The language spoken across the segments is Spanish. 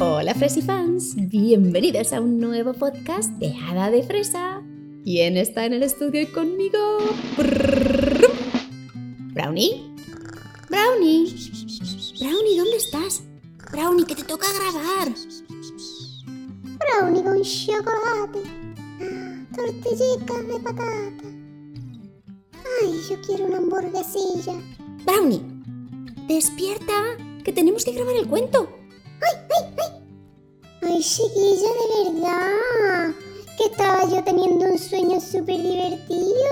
Hola Fresifans, bienvenidos a un nuevo podcast de Hada de Fresa. ¿Quién está en el estudio conmigo? Brownie. Brownie. Brownie, ¿dónde estás? Brownie, que te toca grabar. Brownie con chocolate. Tortillitas de patata. Ay, yo quiero una hamburguesilla. Brownie, despierta, que tenemos que grabar el cuento. ¡Ay, chiquilla, de verdad. Que estaba yo teniendo un sueño súper divertido.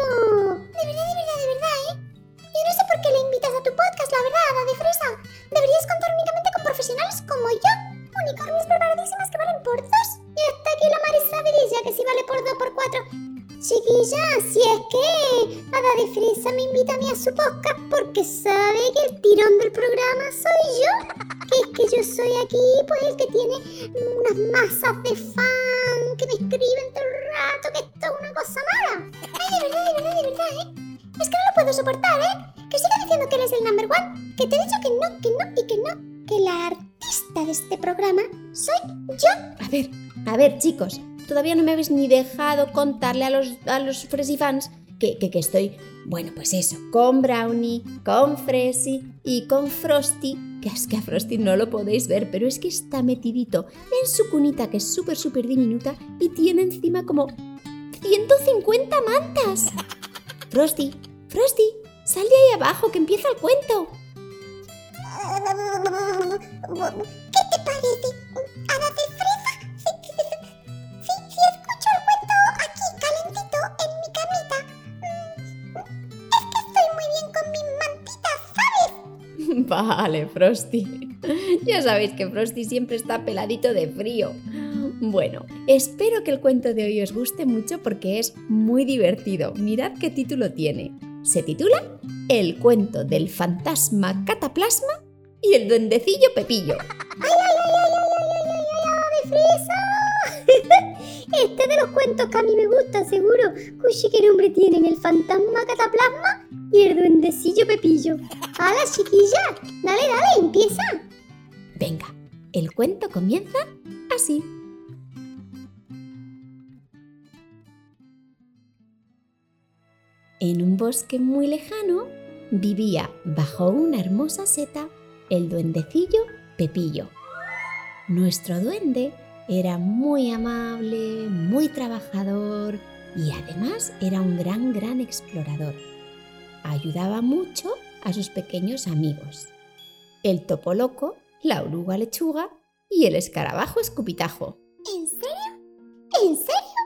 De verdad, de verdad, de verdad, ¿eh? Yo no sé por qué le invitas a tu podcast, la verdad, Hada de Fresa. Deberías contar únicamente con profesionales como yo. Unicornios preparadísimas que valen por dos. Y hasta aquí la Marisa Virilla, que sí vale por dos por cuatro. Chiquilla, si es que Hada de Fresa me invita a mí a su podcast porque sabe que el tirón del programa soy yo. Yo soy aquí, pues el que tiene unas masas de fan que me escriben todo el rato, que esto es una cosa mala. Ay, de verdad, de verdad, de verdad, ¿eh? Es que no lo puedo soportar, ¿eh? Que siga diciendo que eres el number one. Que te he dicho que no, que no y que no. Que la artista de este programa soy yo. A ver, a ver, chicos, todavía no me habéis ni dejado contarle a los, a los Fresifans que, que, que estoy, bueno, pues eso, con Brownie, con Fresi y con Frosty, que es que a Frosty no lo podéis ver, pero es que está metidito en su cunita, que es súper, súper diminuta, y tiene encima como 150 mantas. Frosty, Frosty, sal de ahí abajo, que empieza el cuento. ¿Qué te parece? ¿Hada Vale, Frosty. Ya sabéis que Frosty siempre está peladito de frío. Bueno, espero que el cuento de hoy os guste mucho porque es muy divertido. Mirad qué título tiene. Se titula El cuento del fantasma cataplasma y el duendecillo Pepillo. ¡Ay, ay, ay, ay, ay, ay, ay, ay, ay! me friso! este de los cuentos que a mí me gustan, seguro. Cushi, ¿qué nombre tienen? ¿El fantasma cataplasma? Y el duendecillo Pepillo. ¡Hala, chiquilla! Dale, dale, empieza. Venga, el cuento comienza así. En un bosque muy lejano vivía bajo una hermosa seta el duendecillo Pepillo. Nuestro duende era muy amable, muy trabajador y además era un gran, gran explorador. Ayudaba mucho a sus pequeños amigos. El topo loco, la oruga lechuga y el escarabajo escupitajo. ¿En serio? ¿En serio?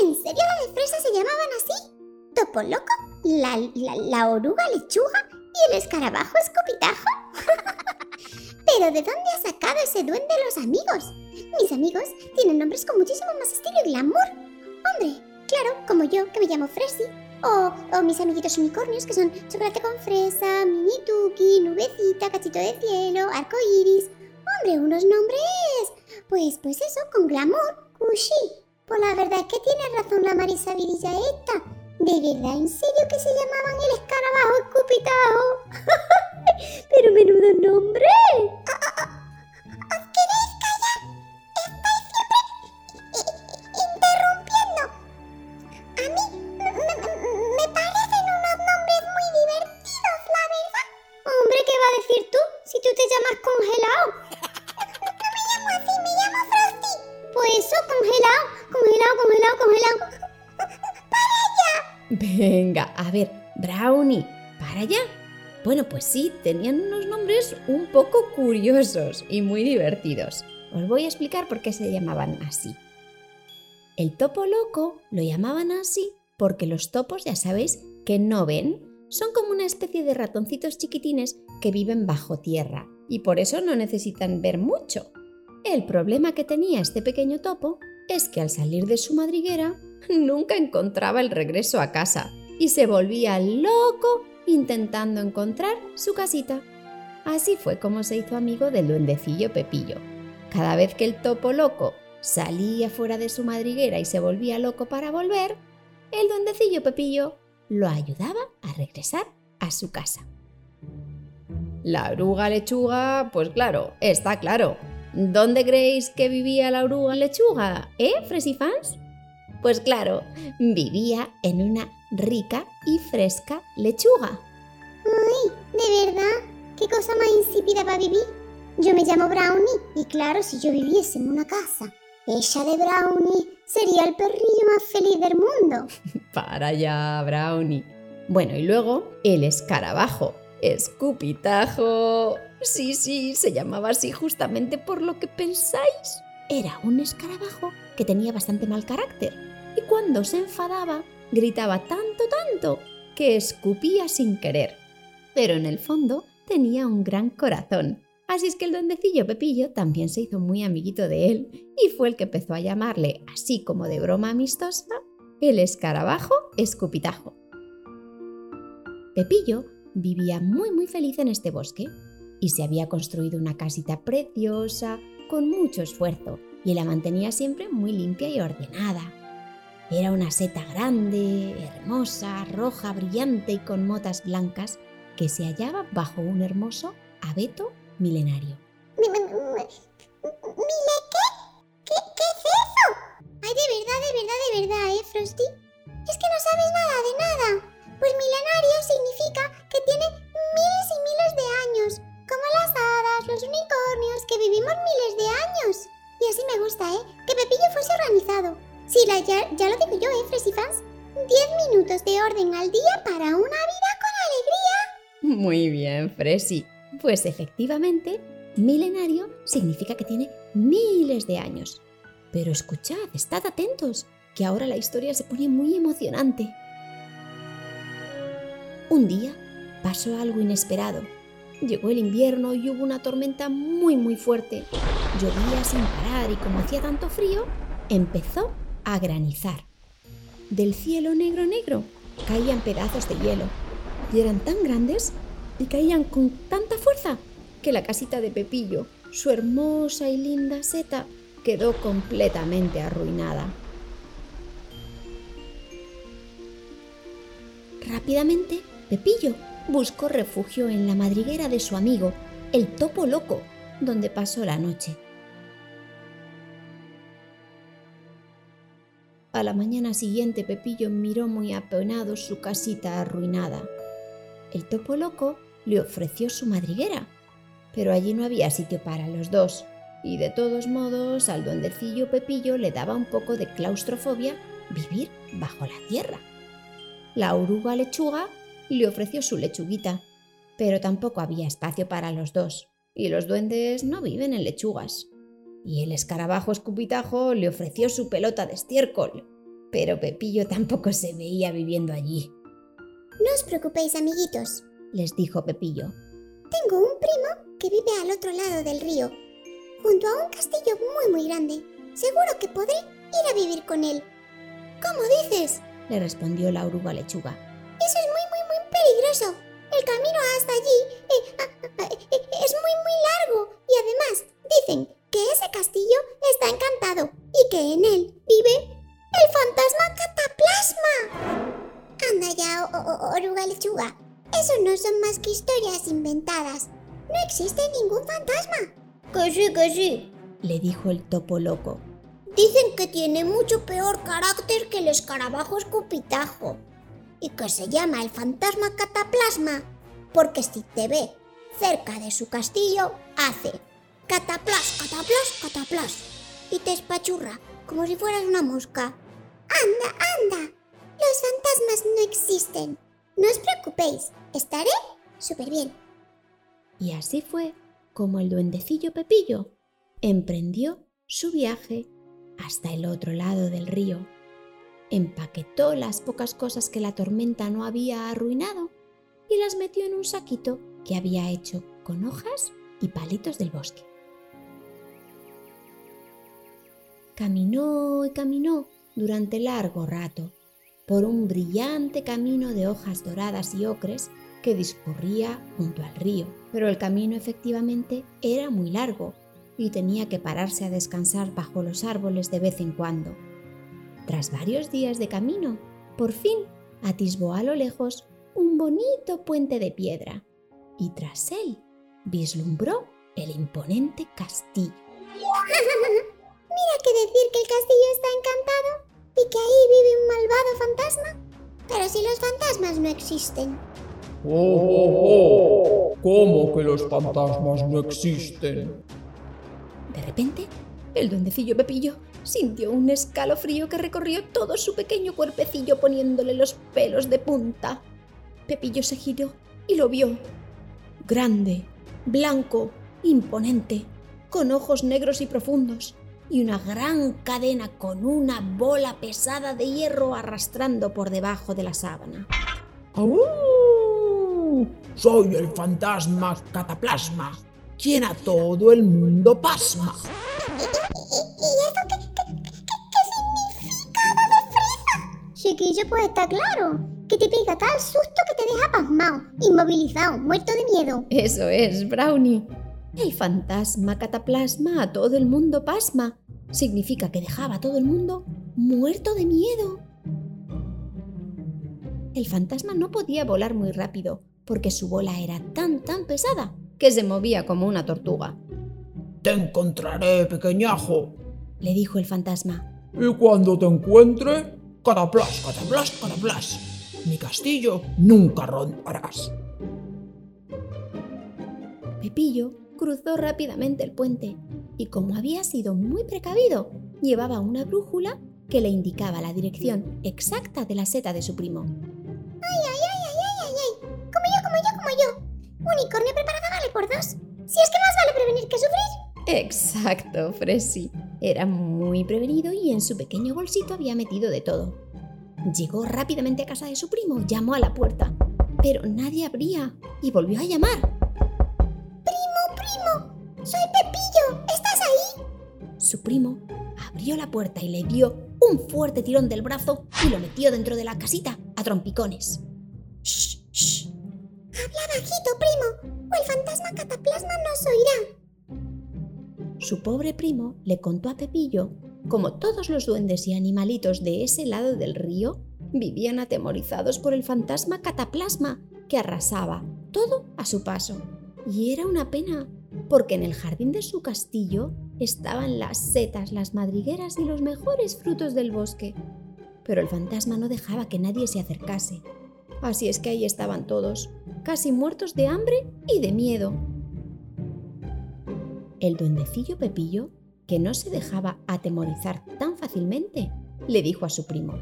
¿En serio la de fresa se llamaban así? ¿Topo loco? ¿La, la, la oruga lechuga? ¿Y el escarabajo escupitajo? ¿Pero de dónde ha sacado ese duende los amigos? Mis amigos tienen nombres con muchísimo más estilo y glamour. Hombre, claro, como yo, que me llamo Fresi. O, o mis amiguitos unicornios, que son chocolate con fresa, mini tuki, nubecita, cachito de cielo, arco iris. Hombre, unos nombres. Pues, pues eso, con glamour. Cushi. Pues la verdad es que tiene razón la Marisa Virilla esta. ¿De verdad, en serio que se llamaban el escarabajo escupitajo? Pero menudo nombre. Si tú te llamas congelado? No me llamo así, me llamo Frosty. Pues eso, congelado, congelado, congelado, congelado. ¡Para allá! Venga, a ver, Brownie, para allá. Bueno, pues sí, tenían unos nombres un poco curiosos y muy divertidos. Os voy a explicar por qué se llamaban así. El topo loco lo llamaban así porque los topos, ya sabéis, que no ven, son como una especie de ratoncitos chiquitines que viven bajo tierra y por eso no necesitan ver mucho. El problema que tenía este pequeño topo es que al salir de su madriguera nunca encontraba el regreso a casa y se volvía loco intentando encontrar su casita. Así fue como se hizo amigo del duendecillo Pepillo. Cada vez que el topo loco salía fuera de su madriguera y se volvía loco para volver, el duendecillo Pepillo lo ayudaba a regresar a su casa. La oruga lechuga, pues claro, está claro. ¿Dónde creéis que vivía la oruga lechuga? ¿Eh, Fresifans? Pues claro, vivía en una rica y fresca lechuga. ¡Ay! ¿De verdad? ¿Qué cosa más insípida para vivir? Yo me llamo Brownie y claro, si yo viviese en una casa ella de Brownie sería el perrillo más feliz del mundo. Para ya, Brownie. Bueno, y luego el escarabajo. Escupitajo. Sí, sí, se llamaba así justamente por lo que pensáis. Era un escarabajo que tenía bastante mal carácter y cuando se enfadaba gritaba tanto, tanto que escupía sin querer. Pero en el fondo tenía un gran corazón. Así es que el duendecillo Pepillo también se hizo muy amiguito de él y fue el que empezó a llamarle, así como de broma amistosa, el escarabajo escupitajo. Pepillo vivía muy muy feliz en este bosque y se había construido una casita preciosa con mucho esfuerzo y la mantenía siempre muy limpia y ordenada. Era una seta grande, hermosa, roja, brillante y con motas blancas que se hallaba bajo un hermoso abeto milenario. Ay, de verdad, de verdad, de verdad, ¿eh, Frosty? Es que no sabes nada de nada. Pues milenario significa que tiene miles y miles de años, como las hadas, los unicornios, que vivimos miles de años. Y así me gusta, ¿eh? Que Pepillo fuese organizado. Sí, la, ya, ya lo digo yo, ¿eh, Fresy Fans? Diez minutos de orden al día para una vida con alegría. Muy bien, Fresy. Pues efectivamente, milenario significa que tiene miles de años. Pero escuchad, estad atentos, que ahora la historia se pone muy emocionante. Un día pasó algo inesperado. Llegó el invierno y hubo una tormenta muy muy fuerte. Llovía sin parar y como hacía tanto frío, empezó a granizar. Del cielo negro negro caían pedazos de hielo y eran tan grandes y caían con tanta fuerza que la casita de Pepillo, su hermosa y linda seta, quedó completamente arruinada. Rápidamente, Pepillo buscó refugio en la madriguera de su amigo, el topo loco, donde pasó la noche. A la mañana siguiente Pepillo miró muy apenado su casita arruinada. El topo loco le ofreció su madriguera, pero allí no había sitio para los dos, y de todos modos al duendecillo Pepillo le daba un poco de claustrofobia vivir bajo la tierra. La oruga lechuga le ofreció su lechuguita, pero tampoco había espacio para los dos, y los duendes no viven en lechugas. Y el escarabajo escupitajo le ofreció su pelota de estiércol, pero Pepillo tampoco se veía viviendo allí. No os preocupéis, amiguitos, les dijo Pepillo. Tengo un primo que vive al otro lado del río, junto a un castillo muy muy grande. Seguro que podré ir a vivir con él. ¿Cómo dices? le respondió la oruga lechuga. Eso es muy muy muy peligroso. El camino hasta allí eh, ah, ah, eh, es muy muy largo y además dicen que ese castillo está encantado y que en él vive el fantasma cataplasma. Anda ya, oruga lechuga. Eso no son más que historias inventadas. No existe ningún fantasma. Que sí, que sí, le dijo el topo loco. Dicen que tiene mucho peor carácter que el escarabajo escupitajo y que se llama el fantasma cataplasma porque si te ve cerca de su castillo hace cataplas, cataplas, cataplas y te espachurra como si fueras una mosca. Anda, anda. Los fantasmas no existen. No os preocupéis, estaré súper bien. Y así fue como el duendecillo Pepillo emprendió su viaje hasta el otro lado del río. Empaquetó las pocas cosas que la tormenta no había arruinado y las metió en un saquito que había hecho con hojas y palitos del bosque. Caminó y caminó durante largo rato por un brillante camino de hojas doradas y ocres que discurría junto al río. Pero el camino efectivamente era muy largo y tenía que pararse a descansar bajo los árboles de vez en cuando. Tras varios días de camino, por fin atisbó a lo lejos un bonito puente de piedra y tras él vislumbró el imponente castillo. Mira que decir que el castillo está encantado y que ahí vive un malvado fantasma. Pero si los fantasmas no existen. ¡Oh, oh, oh! ¿Cómo que los fantasmas no existen? De repente, el duendecillo Pepillo sintió un escalofrío que recorrió todo su pequeño cuerpecillo poniéndole los pelos de punta. Pepillo se giró y lo vio. Grande, blanco, imponente, con ojos negros y profundos, y una gran cadena con una bola pesada de hierro arrastrando por debajo de la sábana. Soy el fantasma cataplasma, quien a todo el mundo pasma. ¿Y eso qué, qué, qué significa? Chiquillo, pues está claro. Que te pega tal susto que te deja pasmado, inmovilizado, muerto de miedo. Eso es, Brownie. El fantasma cataplasma a todo el mundo pasma. Significa que dejaba a todo el mundo muerto de miedo. El fantasma no podía volar muy rápido porque su bola era tan tan pesada que se movía como una tortuga. Te encontraré, pequeñajo. Le dijo el fantasma. Y cuando te encuentre, cataplas, cataplas, cataplas. Mi castillo nunca rondarás. Pepillo cruzó rápidamente el puente y como había sido muy precavido, llevaba una brújula que le indicaba la dirección exacta de la seta de su primo. ¡Ay, ay, ay, ay, ay, Unicornio preparado vale por dos. Si es que más vale prevenir que sufrir. Exacto, Fresi. Era muy prevenido y en su pequeño bolsito había metido de todo. Llegó rápidamente a casa de su primo, llamó a la puerta, pero nadie abría y volvió a llamar. Primo, primo, soy Pepillo, ¿estás ahí? Su primo abrió la puerta y le dio un fuerte tirón del brazo y lo metió dentro de la casita a trompicones. Habla bajito, primo, o el fantasma cataplasma nos oirá. Su pobre primo le contó a Pepillo como todos los duendes y animalitos de ese lado del río vivían atemorizados por el fantasma cataplasma que arrasaba todo a su paso. Y era una pena, porque en el jardín de su castillo estaban las setas, las madrigueras y los mejores frutos del bosque. Pero el fantasma no dejaba que nadie se acercase. Así es que ahí estaban todos, casi muertos de hambre y de miedo. El duendecillo Pepillo, que no se dejaba atemorizar tan fácilmente, le dijo a su primo.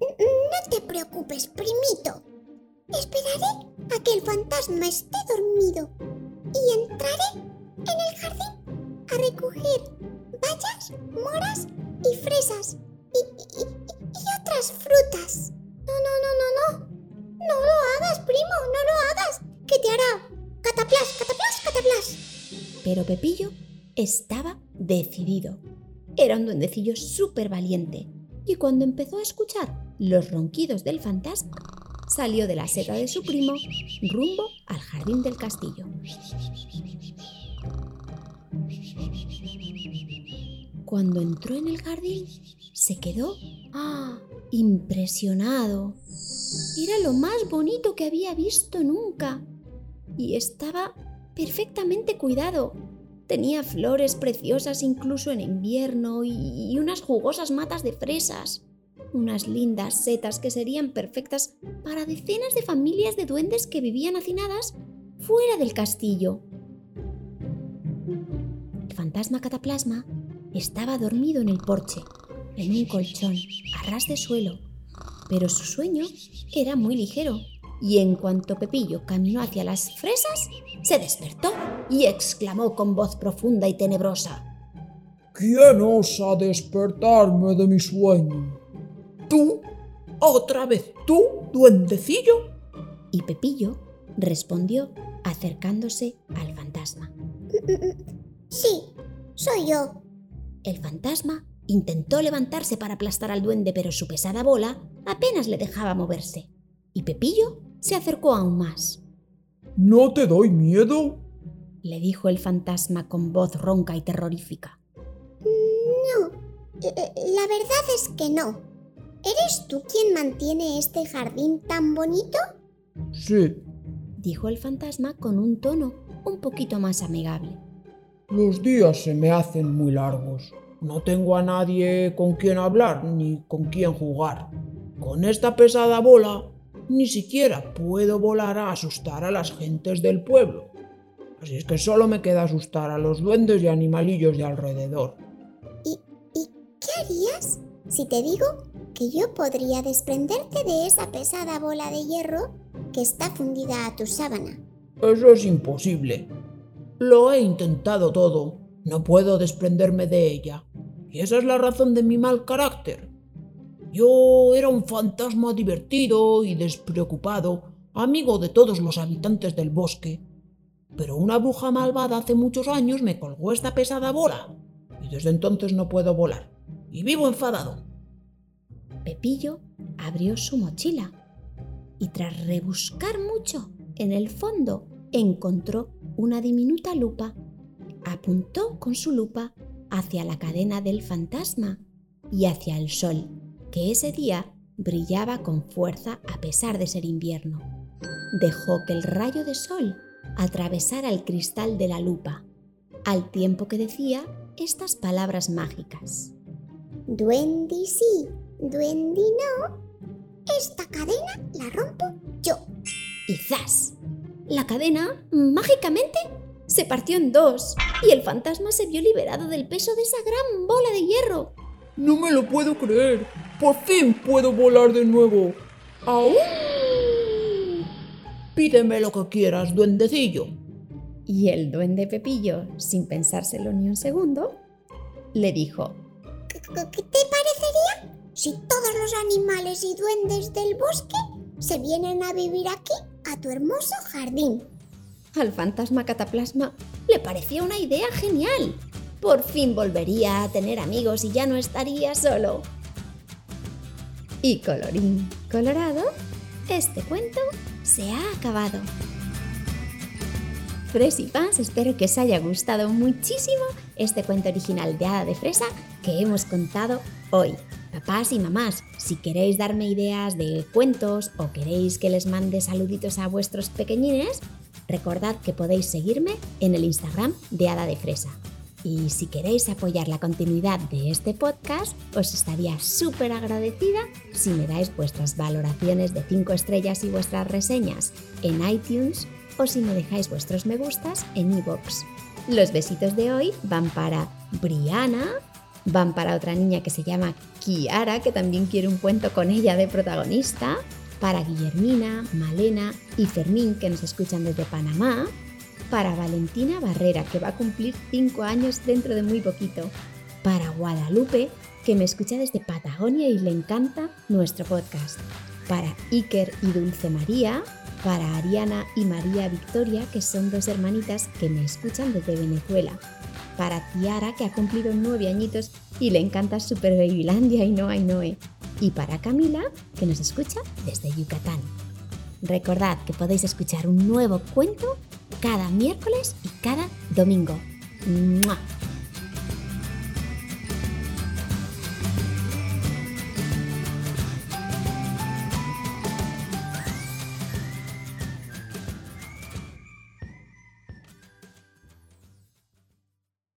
No te preocupes, primito. Esperaré a que el fantasma esté dormido y entraré estaba decidido. Era un duendecillo súper valiente y cuando empezó a escuchar los ronquidos del fantasma, salió de la seta de su primo rumbo al jardín del castillo. Cuando entró en el jardín, se quedó ¡ah! impresionado. Era lo más bonito que había visto nunca y estaba perfectamente cuidado. Tenía flores preciosas incluso en invierno y, unas jugosas matas de fresas. Unas lindas setas que serían perfectas para decenas de familias de duendes que vivían hacinadas fuera del castillo. El fantasma cataplasma estaba dormido en el porche, en un colchón, a ras de suelo, pero su sueño era muy ligero y en cuanto Pepillo caminó hacia las fresas, se despertó y exclamó con voz profunda y tenebrosa. ¿Quién osa despertarme de mi sueño? ¿Tú? ¿Otra vez tú, duendecillo? Y Pepillo respondió acercándose al fantasma. Sí, soy yo. El fantasma intentó levantarse para aplastar al duende, pero su pesada bola apenas le dejaba moverse. Y Pepillo se acercó aún más. ¿No te doy miedo? Le dijo el fantasma con voz ronca y terrorífica. No, l- la verdad es que no. ¿Eres tú quien mantiene este jardín tan bonito? Sí. Dijo el fantasma con un tono un poquito más amigable. Los días se me hacen muy largos. No tengo a nadie con quien hablar ni con quien jugar. Con esta pesada bola ni siquiera puedo volar a asustar a las gentes del pueblo. Así es que solo me queda asustar a los duendes y animalillos de alrededor. ¿Y, ¿Y qué harías si te digo que yo podría desprenderte de esa pesada bola de hierro que está fundida a tu sábana? Eso es imposible. Lo he intentado todo. No puedo desprenderme de ella. Y esa es la razón de mi mal carácter. Yo era un fantasma divertido y despreocupado, amigo de todos los habitantes del bosque. Pero una bruja malvada hace muchos años me colgó esta pesada bola. Y desde entonces no puedo volar. Y vivo enfadado. Pepillo abrió su mochila y tras rebuscar mucho en el fondo encontró una diminuta lupa. Apuntó con su lupa hacia la cadena del fantasma y hacia el sol, que ese día brillaba con fuerza a pesar de ser invierno. Dejó que el rayo de sol atravesara el cristal de la lupa, al tiempo que decía estas palabras mágicas. Duendi sí, duendi no. Esta cadena la rompo yo. Y ¡zas! La cadena, mágicamente, se partió en dos y el fantasma se vio liberado del peso de esa gran bola de hierro. No me lo puedo creer. Por fin puedo volar de nuevo. ¡Aún! Pídeme lo que quieras, duendecillo. Y el duende Pepillo, sin pensárselo ni un segundo, le dijo, ¿Qué, te parecería si todos los animales y duendes del bosque se vienen a vivir aquí, a tu hermoso jardín? Al fantasma cataplasma le parecía una idea genial. Por fin volvería a tener amigos y ya no estaría solo. Y colorín colorado, este cuento se ha acabado. Fres y fans, espero que os haya gustado muchísimo este cuento original de Hada de Fresa que hemos contado hoy. Papás y mamás, si queréis darme ideas de cuentos o queréis que les mande saluditos a vuestros pequeñines, recordad que podéis seguirme en el Instagram de Hada de Fresa. Y si queréis apoyar la continuidad de este podcast, os estaría súper agradecida si me dais vuestras valoraciones de 5 estrellas y vuestras reseñas en iTunes o si me dejáis vuestros me gustas en iVoox. Los besitos de hoy van para Briana, van para otra niña que se llama Kiara, que también quiere un cuento con ella de protagonista, para Guillermina, Malena y Fermín, que nos escuchan desde Panamá, para Valentina Barrera, que va a cumplir 5 años dentro de muy poquito, para Guadalupe, que me escucha desde Patagonia y le encanta nuestro podcast, para Iker y Dulce María, para Ariana y María Victoria, que son dos hermanitas que me escuchan desde Venezuela, para Tiara, que ha cumplido 9 añitos y le encanta Super Babylandia y Noa y Noe, y para Camila, que nos escucha desde Yucatán. Recordad que podéis escuchar un nuevo cuento cada miércoles y cada domingo. ¡Mua!